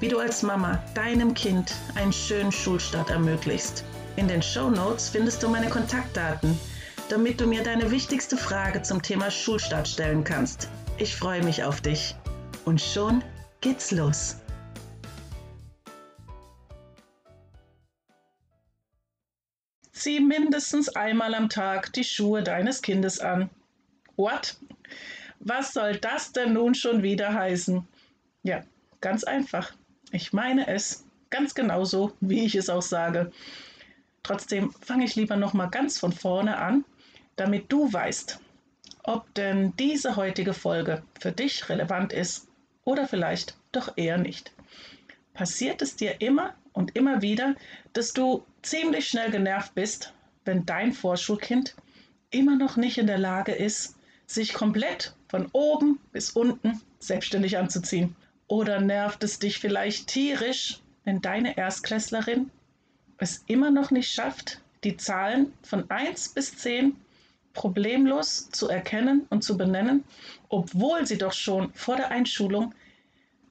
wie du als Mama deinem Kind einen schönen Schulstart ermöglichst. In den Show Notes findest du meine Kontaktdaten, damit du mir deine wichtigste Frage zum Thema Schulstart stellen kannst. Ich freue mich auf dich. Und schon geht's los. Zieh mindestens einmal am Tag die Schuhe deines Kindes an. What? Was soll das denn nun schon wieder heißen? Ja, ganz einfach. Ich meine es ganz genauso, wie ich es auch sage. Trotzdem fange ich lieber noch mal ganz von vorne an, damit du weißt, ob denn diese heutige Folge für dich relevant ist oder vielleicht doch eher nicht. Passiert es dir immer und immer wieder, dass du ziemlich schnell genervt bist, wenn dein Vorschulkind immer noch nicht in der Lage ist, sich komplett von oben bis unten selbstständig anzuziehen? Oder nervt es dich vielleicht tierisch, wenn deine Erstklässlerin es immer noch nicht schafft, die Zahlen von 1 bis 10 problemlos zu erkennen und zu benennen, obwohl sie doch schon vor der Einschulung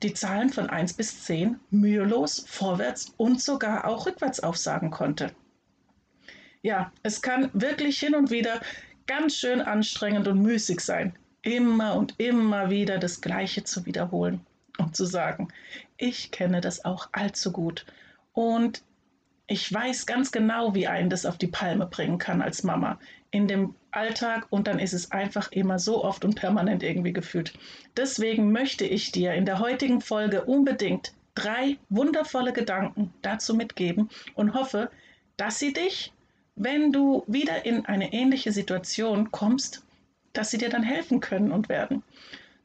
die Zahlen von 1 bis 10 mühelos vorwärts und sogar auch rückwärts aufsagen konnte. Ja, es kann wirklich hin und wieder ganz schön anstrengend und müßig sein, immer und immer wieder das Gleiche zu wiederholen um zu sagen, ich kenne das auch allzu gut. Und ich weiß ganz genau, wie einen das auf die Palme bringen kann als Mama in dem Alltag und dann ist es einfach immer so oft und permanent irgendwie gefühlt. Deswegen möchte ich dir in der heutigen Folge unbedingt drei wundervolle Gedanken dazu mitgeben und hoffe, dass sie dich, wenn du wieder in eine ähnliche Situation kommst, dass sie dir dann helfen können und werden.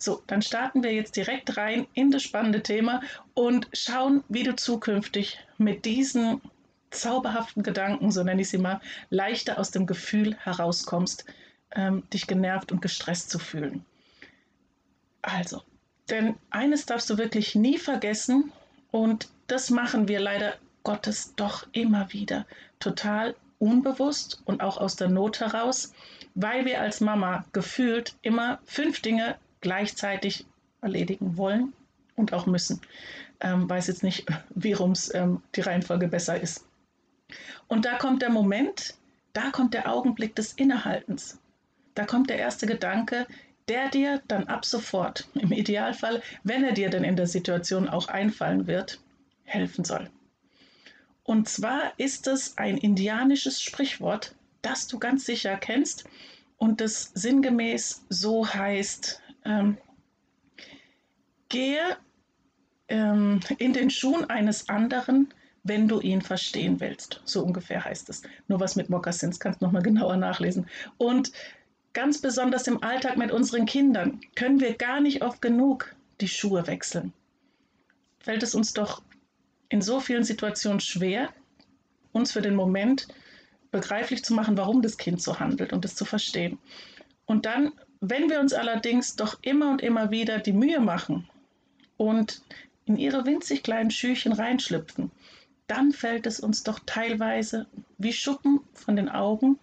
So, dann starten wir jetzt direkt rein in das spannende Thema und schauen, wie du zukünftig mit diesen zauberhaften Gedanken, so nenne ich sie mal, leichter aus dem Gefühl herauskommst, ähm, dich genervt und gestresst zu fühlen. Also, denn eines darfst du wirklich nie vergessen und das machen wir leider Gottes doch immer wieder total unbewusst und auch aus der Not heraus, weil wir als Mama gefühlt immer fünf Dinge gleichzeitig erledigen wollen und auch müssen. Ähm, weiß jetzt nicht, wie rum ähm, die Reihenfolge besser ist. Und da kommt der Moment, da kommt der Augenblick des Innehaltens. Da kommt der erste Gedanke, der dir dann ab sofort, im Idealfall, wenn er dir denn in der Situation auch einfallen wird, helfen soll. Und zwar ist es ein indianisches Sprichwort, das du ganz sicher kennst und das sinngemäß so heißt, ähm, gehe ähm, in den Schuhen eines anderen, wenn du ihn verstehen willst. So ungefähr heißt es. Nur was mit Mokassins kannst du nochmal genauer nachlesen. Und ganz besonders im Alltag mit unseren Kindern können wir gar nicht oft genug die Schuhe wechseln. Fällt es uns doch in so vielen Situationen schwer, uns für den Moment begreiflich zu machen, warum das Kind so handelt und es zu verstehen. Und dann wenn wir uns allerdings doch immer und immer wieder die Mühe machen und in ihre winzig kleinen Schüchen reinschlüpfen, dann fällt es uns doch teilweise wie Schuppen von den Augen,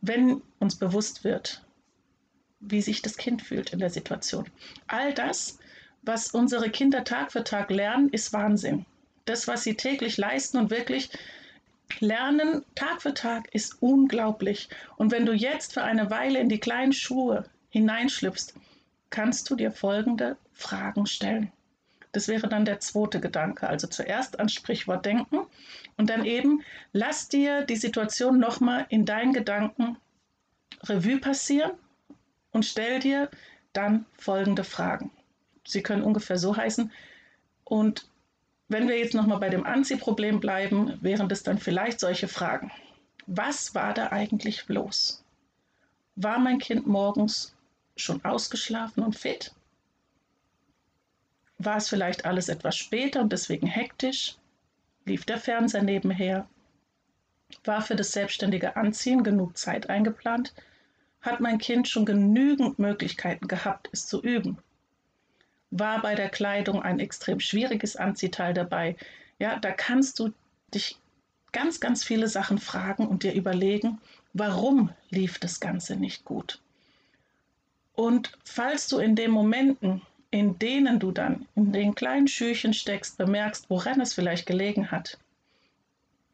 wenn uns bewusst wird, wie sich das Kind fühlt in der Situation. All das, was unsere Kinder Tag für Tag lernen, ist Wahnsinn. Das, was sie täglich leisten und wirklich Lernen Tag für Tag ist unglaublich. Und wenn du jetzt für eine Weile in die kleinen Schuhe hineinschlüpfst, kannst du dir folgende Fragen stellen. Das wäre dann der zweite Gedanke. Also zuerst an Sprichwort denken und dann eben lass dir die Situation nochmal in deinen Gedanken Revue passieren und stell dir dann folgende Fragen. Sie können ungefähr so heißen. Und wenn wir jetzt nochmal bei dem Anziehproblem bleiben, wären das dann vielleicht solche Fragen. Was war da eigentlich los? War mein Kind morgens schon ausgeschlafen und fit? War es vielleicht alles etwas später und deswegen hektisch? Lief der Fernseher nebenher? War für das selbstständige Anziehen genug Zeit eingeplant? Hat mein Kind schon genügend Möglichkeiten gehabt, es zu üben? War bei der Kleidung ein extrem schwieriges Anziehteil dabei? Ja, da kannst du dich ganz, ganz viele Sachen fragen und dir überlegen, warum lief das Ganze nicht gut? Und falls du in den Momenten, in denen du dann in den kleinen Schürchen steckst, bemerkst, woran es vielleicht gelegen hat,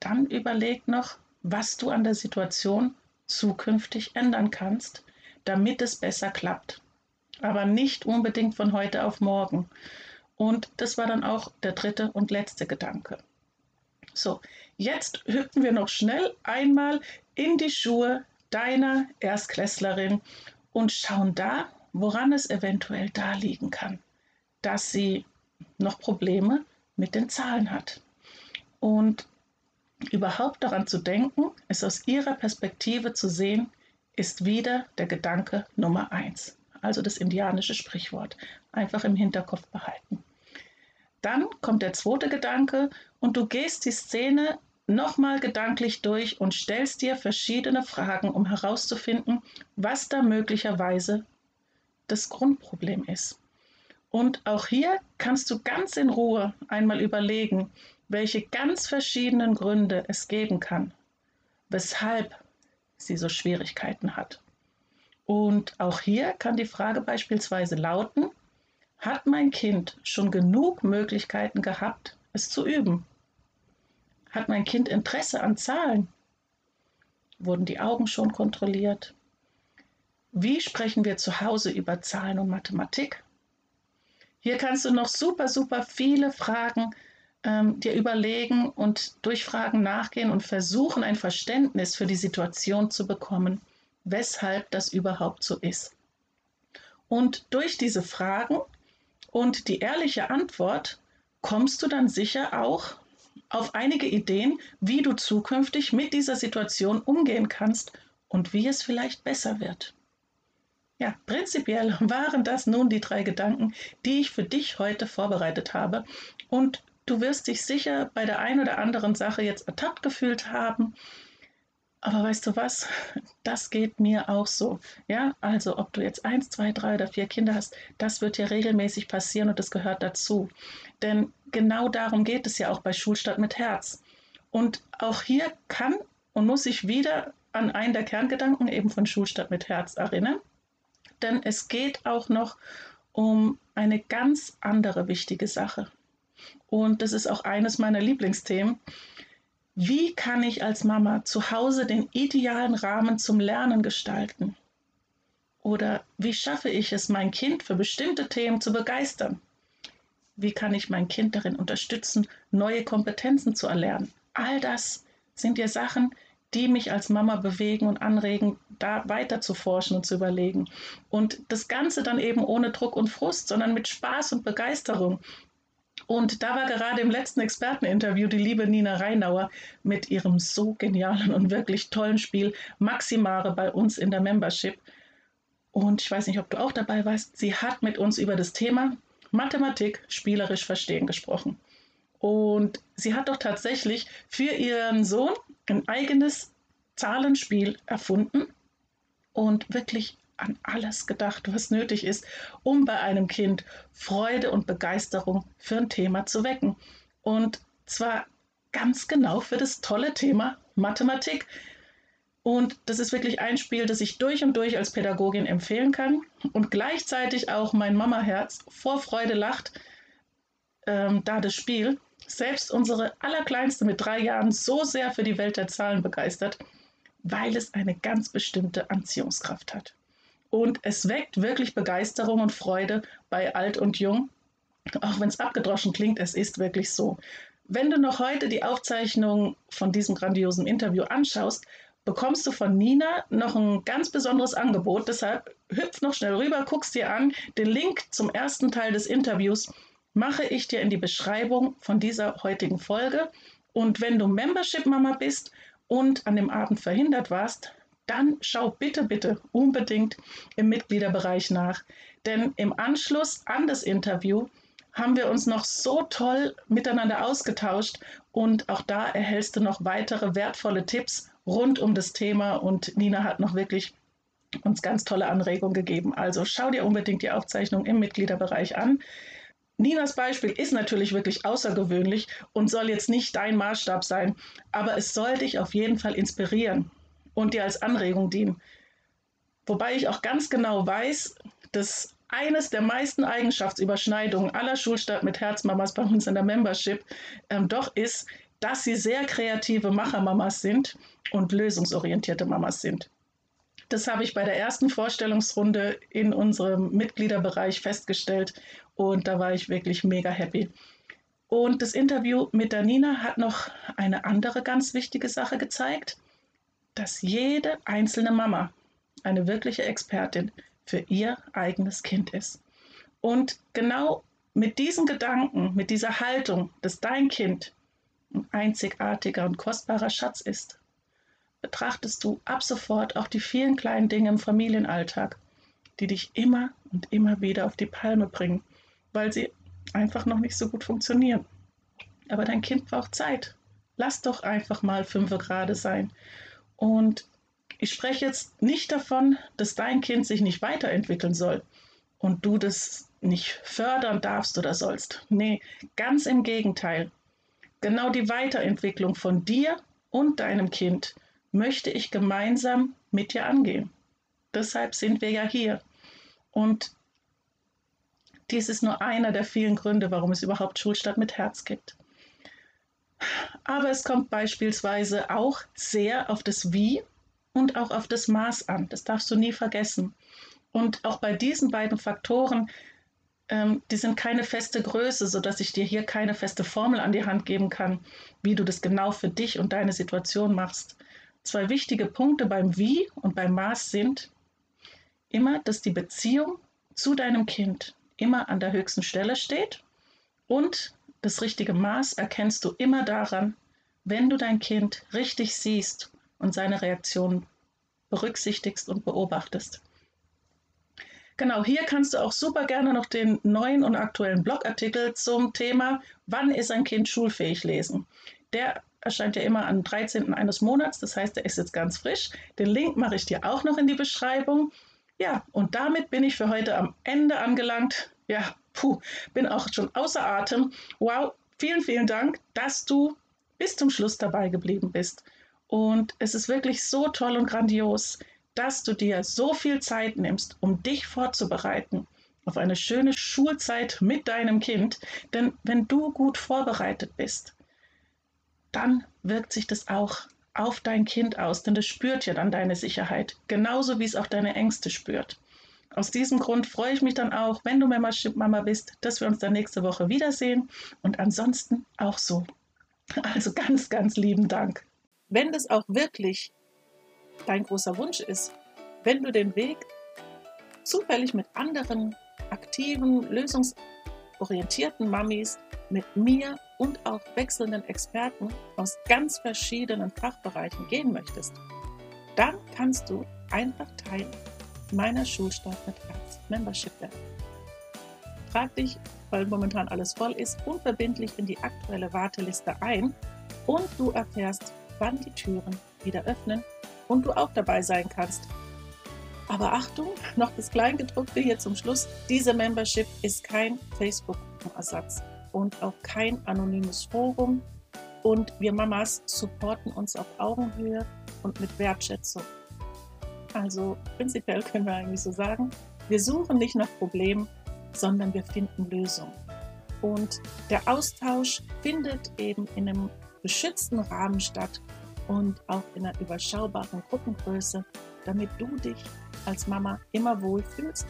dann überleg noch, was du an der Situation zukünftig ändern kannst, damit es besser klappt. Aber nicht unbedingt von heute auf morgen. Und das war dann auch der dritte und letzte Gedanke. So, jetzt hüpfen wir noch schnell einmal in die Schuhe deiner Erstklässlerin und schauen da, woran es eventuell da liegen kann, dass sie noch Probleme mit den Zahlen hat. Und überhaupt daran zu denken, es aus ihrer Perspektive zu sehen, ist wieder der Gedanke Nummer eins, also das indianische Sprichwort. Einfach im Hinterkopf behalten. Dann kommt der zweite Gedanke und du gehst die Szene nochmal gedanklich durch und stellst dir verschiedene Fragen, um herauszufinden, was da möglicherweise das Grundproblem ist. Und auch hier kannst du ganz in Ruhe einmal überlegen, welche ganz verschiedenen Gründe es geben kann, weshalb sie so Schwierigkeiten hat. Und auch hier kann die Frage beispielsweise lauten, hat mein Kind schon genug Möglichkeiten gehabt, es zu üben? Hat mein Kind Interesse an Zahlen? Wurden die Augen schon kontrolliert? Wie sprechen wir zu Hause über Zahlen und Mathematik? Hier kannst du noch super, super viele Fragen ähm, dir überlegen und durch Fragen nachgehen und versuchen, ein Verständnis für die Situation zu bekommen, weshalb das überhaupt so ist. Und durch diese Fragen und die ehrliche Antwort kommst du dann sicher auch auf einige Ideen, wie du zukünftig mit dieser Situation umgehen kannst und wie es vielleicht besser wird. Ja, prinzipiell waren das nun die drei Gedanken, die ich für dich heute vorbereitet habe. Und du wirst dich sicher bei der einen oder anderen Sache jetzt ertappt gefühlt haben aber weißt du was? Das geht mir auch so. Ja, also ob du jetzt eins, zwei, drei oder vier Kinder hast, das wird ja regelmäßig passieren und das gehört dazu. Denn genau darum geht es ja auch bei Schulstadt mit Herz. Und auch hier kann und muss ich wieder an einen der Kerngedanken eben von Schulstadt mit Herz erinnern. Denn es geht auch noch um eine ganz andere wichtige Sache. Und das ist auch eines meiner Lieblingsthemen. Wie kann ich als Mama zu Hause den idealen Rahmen zum Lernen gestalten? Oder wie schaffe ich es, mein Kind für bestimmte Themen zu begeistern? Wie kann ich mein Kind darin unterstützen, neue Kompetenzen zu erlernen? All das sind ja Sachen, die mich als Mama bewegen und anregen, da weiter zu forschen und zu überlegen. Und das Ganze dann eben ohne Druck und Frust, sondern mit Spaß und Begeisterung. Und da war gerade im letzten Experteninterview die liebe Nina Reinauer mit ihrem so genialen und wirklich tollen Spiel Maximare bei uns in der Membership. Und ich weiß nicht, ob du auch dabei warst, sie hat mit uns über das Thema Mathematik spielerisch verstehen gesprochen. Und sie hat doch tatsächlich für ihren Sohn ein eigenes Zahlenspiel erfunden und wirklich an alles gedacht, was nötig ist, um bei einem Kind Freude und Begeisterung für ein Thema zu wecken. Und zwar ganz genau für das tolle Thema Mathematik. Und das ist wirklich ein Spiel, das ich durch und durch als Pädagogin empfehlen kann und gleichzeitig auch mein Mamaherz vor Freude lacht, ähm, da das Spiel selbst unsere Allerkleinste mit drei Jahren so sehr für die Welt der Zahlen begeistert, weil es eine ganz bestimmte Anziehungskraft hat. Und es weckt wirklich Begeisterung und Freude bei alt und jung. Auch wenn es abgedroschen klingt, es ist wirklich so. Wenn du noch heute die Aufzeichnung von diesem grandiosen Interview anschaust, bekommst du von Nina noch ein ganz besonderes Angebot. Deshalb hüpf noch schnell rüber, guckst dir an. Den Link zum ersten Teil des Interviews mache ich dir in die Beschreibung von dieser heutigen Folge. Und wenn du Membership-Mama bist und an dem Abend verhindert warst, dann schau bitte, bitte unbedingt im Mitgliederbereich nach. Denn im Anschluss an das Interview haben wir uns noch so toll miteinander ausgetauscht und auch da erhältst du noch weitere wertvolle Tipps rund um das Thema und Nina hat noch wirklich uns ganz tolle Anregungen gegeben. Also schau dir unbedingt die Aufzeichnung im Mitgliederbereich an. Ninas Beispiel ist natürlich wirklich außergewöhnlich und soll jetzt nicht dein Maßstab sein, aber es soll dich auf jeden Fall inspirieren und dir als Anregung dienen. Wobei ich auch ganz genau weiß, dass eines der meisten Eigenschaftsüberschneidungen aller Schulstadt mit Herzmamas bei uns in der Membership ähm, doch ist, dass sie sehr kreative Machermamas sind und lösungsorientierte Mamas sind. Das habe ich bei der ersten Vorstellungsrunde in unserem Mitgliederbereich festgestellt und da war ich wirklich mega happy. Und das Interview mit der Nina hat noch eine andere ganz wichtige Sache gezeigt, dass jede einzelne Mama eine wirkliche Expertin für ihr eigenes Kind ist. Und genau mit diesen Gedanken, mit dieser Haltung, dass dein Kind ein einzigartiger und kostbarer Schatz ist, betrachtest du ab sofort auch die vielen kleinen Dinge im Familienalltag, die dich immer und immer wieder auf die Palme bringen, weil sie einfach noch nicht so gut funktionieren. Aber dein Kind braucht Zeit. Lass doch einfach mal fünf Grade sein. Und ich spreche jetzt nicht davon, dass dein Kind sich nicht weiterentwickeln soll und du das nicht fördern darfst oder sollst. Nee, ganz im Gegenteil. Genau die Weiterentwicklung von dir und deinem Kind möchte ich gemeinsam mit dir angehen. Deshalb sind wir ja hier. Und dies ist nur einer der vielen Gründe, warum es überhaupt Schulstadt mit Herz gibt. Aber es kommt beispielsweise auch sehr auf das Wie und auch auf das Maß an. Das darfst du nie vergessen. Und auch bei diesen beiden Faktoren, ähm, die sind keine feste Größe, sodass ich dir hier keine feste Formel an die Hand geben kann, wie du das genau für dich und deine Situation machst. Zwei wichtige Punkte beim Wie und beim Maß sind immer, dass die Beziehung zu deinem Kind immer an der höchsten Stelle steht und das richtige Maß erkennst du immer daran, wenn du dein Kind richtig siehst und seine Reaktionen berücksichtigst und beobachtest. Genau, hier kannst du auch super gerne noch den neuen und aktuellen Blogartikel zum Thema Wann ist ein Kind schulfähig lesen. Der erscheint ja immer am 13. eines Monats, das heißt, er ist jetzt ganz frisch. Den Link mache ich dir auch noch in die Beschreibung. Ja, und damit bin ich für heute am Ende angelangt. Ja, puh, bin auch schon außer Atem. Wow, vielen, vielen Dank, dass du bis zum Schluss dabei geblieben bist. Und es ist wirklich so toll und grandios, dass du dir so viel Zeit nimmst, um dich vorzubereiten auf eine schöne Schulzeit mit deinem Kind. Denn wenn du gut vorbereitet bist, dann wirkt sich das auch auf dein Kind aus, denn das spürt ja dann deine Sicherheit, genauso wie es auch deine Ängste spürt. Aus diesem Grund freue ich mich dann auch, wenn du Membership-Mama bist, dass wir uns dann nächste Woche wiedersehen und ansonsten auch so. Also ganz, ganz lieben Dank. Wenn das auch wirklich dein großer Wunsch ist, wenn du den Weg zufällig mit anderen aktiven, lösungsorientierten Mamis, mit mir und auch wechselnden Experten aus ganz verschiedenen Fachbereichen gehen möchtest, dann kannst du einfach Teil meiner Schulstart mit Herz Membership werden. Trag dich, weil momentan alles voll ist, unverbindlich in die aktuelle Warteliste ein und du erfährst, wann die Türen wieder öffnen und du auch dabei sein kannst. Aber Achtung, noch das Kleingedruckte hier zum Schluss. Diese Membership ist kein Facebook-Ersatz und auch kein anonymes Forum. Und wir Mamas supporten uns auf Augenhöhe und mit Wertschätzung. Also prinzipiell können wir eigentlich so sagen, wir suchen nicht nach Problemen, sondern wir finden Lösungen. Und der Austausch findet eben in einem geschützten Rahmen statt und auch in einer überschaubaren Gruppengröße, damit du dich als Mama immer wohlfühlst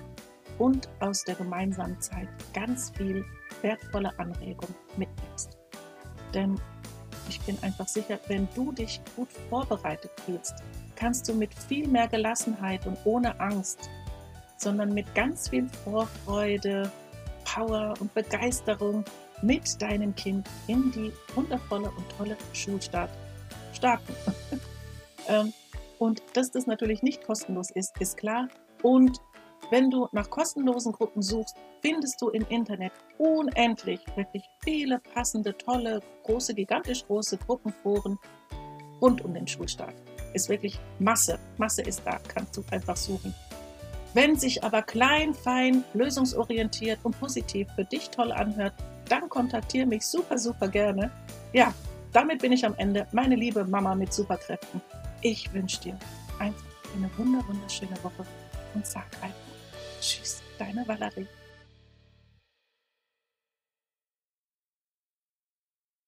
und aus der gemeinsamen Zeit ganz viel wertvolle Anregung mitnimmst. Denn ich bin einfach sicher, wenn du dich gut vorbereitet fühlst, kannst du mit viel mehr Gelassenheit und ohne Angst, sondern mit ganz viel Vorfreude, Power und Begeisterung mit deinem Kind in die wundervolle und tolle Schulstart starten. Ähm, und dass das natürlich nicht kostenlos ist, ist klar. Und Wenn du nach kostenlosen Gruppen suchst, findest du im Internet unendlich, wirklich viele passende, tolle, große, gigantisch große Gruppenforen rund um den Schulstart. Ist wirklich Masse. Masse ist da, kannst du einfach suchen. Wenn sich aber klein, fein, lösungsorientiert und positiv für dich toll anhört, dann kontaktiere mich super, super gerne. Ja, damit bin ich am Ende. Meine liebe Mama mit Superkräften. Ich wünsche dir einfach eine wunderschöne Woche und sag einfach Tschüss, deine Valerie.